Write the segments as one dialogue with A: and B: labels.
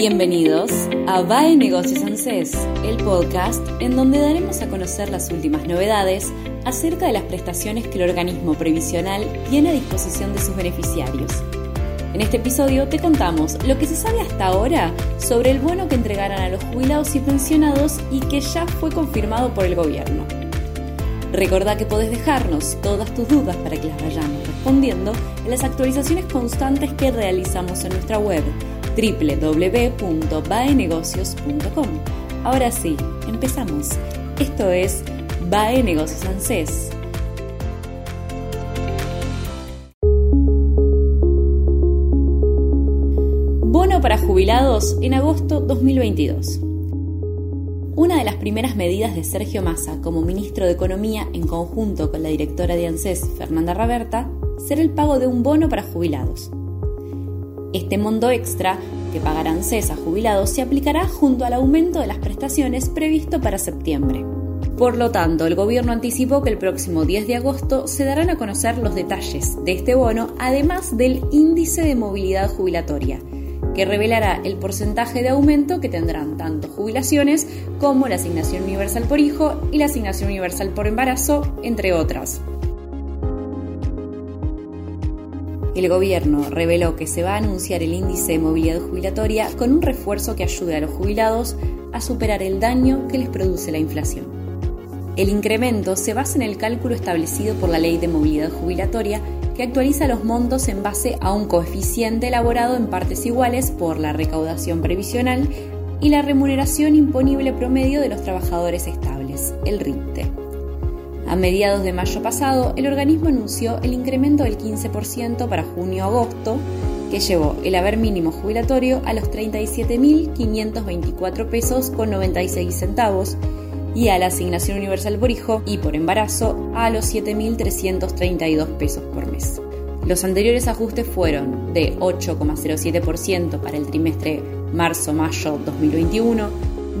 A: Bienvenidos a VAE Negocios ANSES, el podcast en donde daremos a conocer las últimas novedades acerca de las prestaciones que el organismo previsional tiene a disposición de sus beneficiarios. En este episodio te contamos lo que se sabe hasta ahora sobre el bono que entregarán a los jubilados y pensionados y que ya fue confirmado por el gobierno. Recordá que podés dejarnos todas tus dudas para que las vayamos respondiendo en las actualizaciones constantes que realizamos en nuestra web www.baenegocios.com. Ahora sí, empezamos. Esto es Bae Negocios ANSES. Bono para jubilados en agosto 2022. Una de las primeras medidas de Sergio Massa como ministro de Economía en conjunto con la directora de ANSES, Fernanda Raberta, será el pago de un bono para jubilados. Este monto extra que pagarán CES a jubilados se aplicará junto al aumento de las prestaciones previsto para septiembre. Por lo tanto, el gobierno anticipó que el próximo 10 de agosto se darán a conocer los detalles de este bono, además del índice de movilidad jubilatoria, que revelará el porcentaje de aumento que tendrán tanto jubilaciones como la asignación universal por hijo y la asignación universal por embarazo, entre otras. El gobierno reveló que se va a anunciar el índice de movilidad jubilatoria con un refuerzo que ayude a los jubilados a superar el daño que les produce la inflación. El incremento se basa en el cálculo establecido por la Ley de Movilidad Jubilatoria que actualiza los montos en base a un coeficiente elaborado en partes iguales por la recaudación previsional y la remuneración imponible promedio de los trabajadores estables, el RITE. A mediados de mayo pasado, el organismo anunció el incremento del 15% para junio-agosto, que llevó el haber mínimo jubilatorio a los 37.524 pesos con 96 centavos y a la asignación universal por hijo y por embarazo a los 7.332 pesos por mes. Los anteriores ajustes fueron de 8,07% para el trimestre marzo-mayo 2021,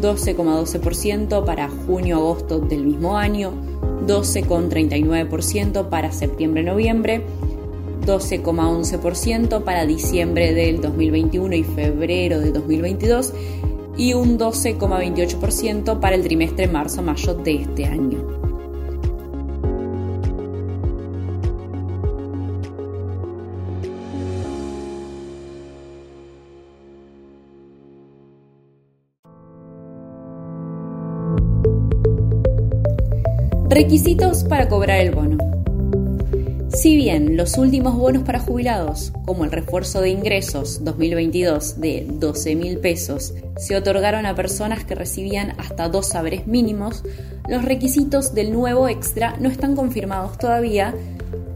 A: 12,12% para junio-agosto del mismo año, 12,39% para septiembre-noviembre, 12,11% para diciembre del 2021 y febrero de 2022 y un 12,28% para el trimestre marzo-mayo de este año. Requisitos para cobrar el bono. Si bien los últimos bonos para jubilados, como el refuerzo de ingresos 2022 de 12 mil pesos, se otorgaron a personas que recibían hasta dos saberes mínimos, los requisitos del nuevo extra no están confirmados todavía,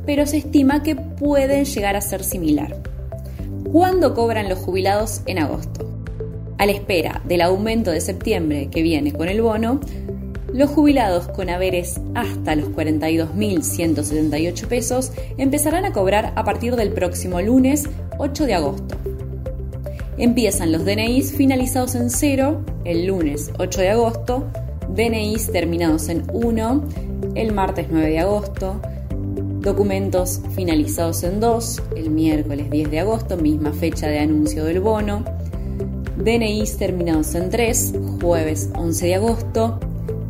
A: pero se estima que pueden llegar a ser similar. ¿Cuándo cobran los jubilados en agosto? A la espera del aumento de septiembre que viene con el bono, los jubilados con haberes hasta los 42.178 pesos empezarán a cobrar a partir del próximo lunes 8 de agosto. Empiezan los DNIs finalizados en 0 el lunes 8 de agosto, DNIs terminados en 1 el martes 9 de agosto, documentos finalizados en 2 el miércoles 10 de agosto, misma fecha de anuncio del bono, DNIs terminados en 3 jueves 11 de agosto,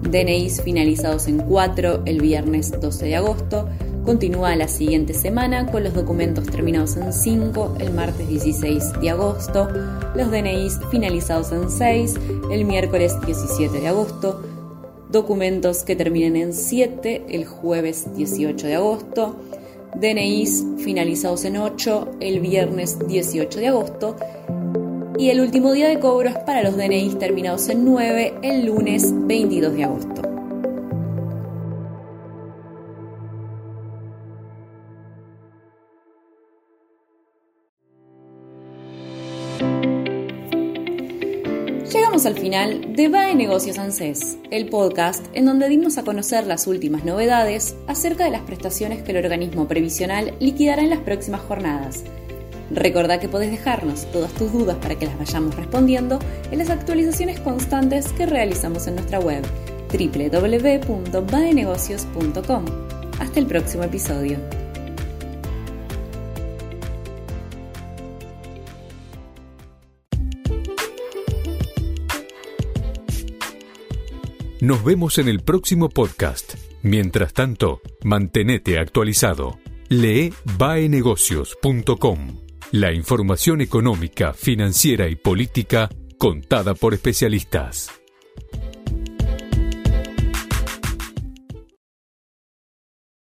A: DNIs finalizados en 4 el viernes 12 de agosto. Continúa la siguiente semana con los documentos terminados en 5 el martes 16 de agosto, los DNIs finalizados en 6 el miércoles 17 de agosto, documentos que terminen en 7 el jueves 18 de agosto, DNIs finalizados en 8 el viernes 18 de agosto y el último día de cobro es para los DNIs terminados en 9 el lunes 22 de agosto. Llegamos al final de BAE Negocios ANSES, el podcast en donde dimos a conocer las últimas novedades acerca de las prestaciones que el organismo previsional liquidará en las próximas jornadas. Recordá que podés dejarnos todas tus dudas para que las vayamos respondiendo en las actualizaciones constantes que realizamos en nuestra web www.baenegocios.com. Hasta el próximo episodio.
B: Nos vemos en el próximo podcast. Mientras tanto, mantenete actualizado. Lee baenegocios.com. La información económica, financiera y política contada por especialistas.